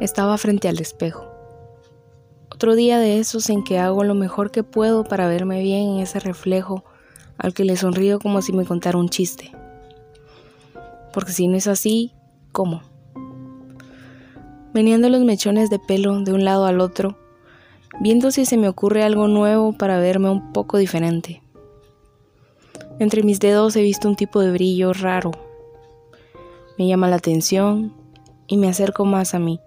Estaba frente al espejo. Otro día de esos en que hago lo mejor que puedo para verme bien en ese reflejo al que le sonrío como si me contara un chiste. Porque si no es así, ¿cómo? Meneando los mechones de pelo de un lado al otro, viendo si se me ocurre algo nuevo para verme un poco diferente. Entre mis dedos he visto un tipo de brillo raro. Me llama la atención y me acerco más a mí.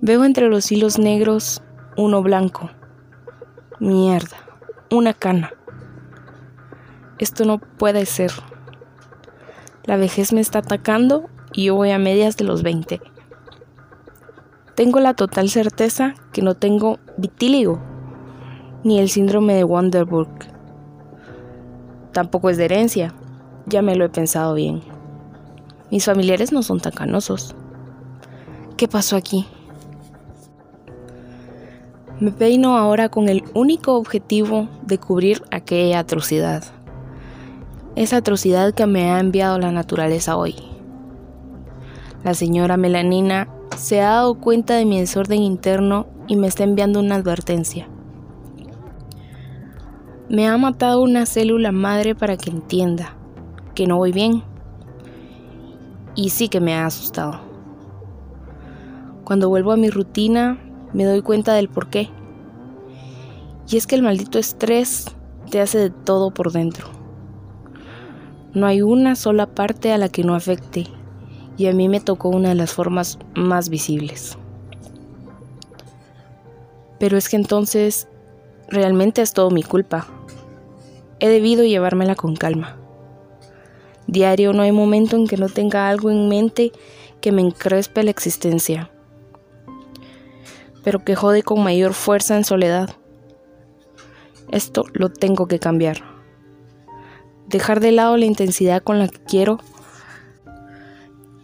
Veo entre los hilos negros uno blanco. Mierda, una cana. Esto no puede ser. La vejez me está atacando y yo voy a medias de los 20. Tengo la total certeza que no tengo vitíligo, ni el síndrome de Wonderburg. Tampoco es de herencia, ya me lo he pensado bien. Mis familiares no son tan canosos. ¿Qué pasó aquí? Me peino ahora con el único objetivo de cubrir aquella atrocidad. Esa atrocidad que me ha enviado la naturaleza hoy. La señora Melanina se ha dado cuenta de mi desorden interno y me está enviando una advertencia. Me ha matado una célula madre para que entienda que no voy bien. Y sí que me ha asustado. Cuando vuelvo a mi rutina, me doy cuenta del por qué. Y es que el maldito estrés te hace de todo por dentro. No hay una sola parte a la que no afecte, y a mí me tocó una de las formas más visibles. Pero es que entonces realmente es todo mi culpa. He debido llevármela con calma. Diario no hay momento en que no tenga algo en mente que me encrespe la existencia pero que jode con mayor fuerza en soledad. Esto lo tengo que cambiar. Dejar de lado la intensidad con la que quiero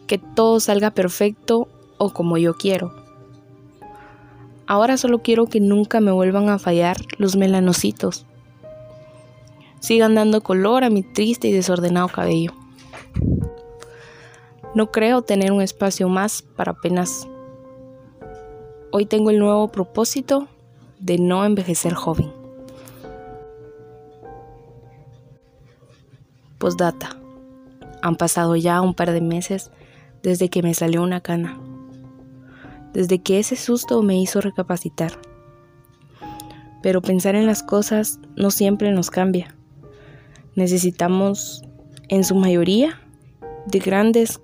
que todo salga perfecto o como yo quiero. Ahora solo quiero que nunca me vuelvan a fallar los melanocitos. Sigan dando color a mi triste y desordenado cabello. No creo tener un espacio más para apenas Hoy tengo el nuevo propósito de no envejecer joven. Postdata. Han pasado ya un par de meses desde que me salió una cana. Desde que ese susto me hizo recapacitar. Pero pensar en las cosas no siempre nos cambia. Necesitamos, en su mayoría, de grandes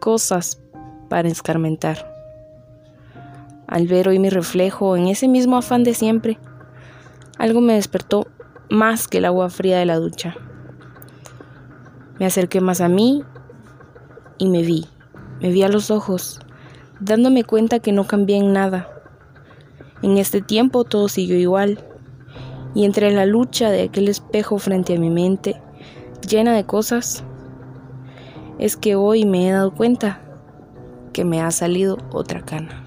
cosas para escarmentar al ver hoy mi reflejo en ese mismo afán de siempre, algo me despertó más que el agua fría de la ducha. Me acerqué más a mí y me vi, me vi a los ojos, dándome cuenta que no cambié en nada. En este tiempo todo siguió igual, y entre la lucha de aquel espejo frente a mi mente, llena de cosas, es que hoy me he dado cuenta que me ha salido otra cana.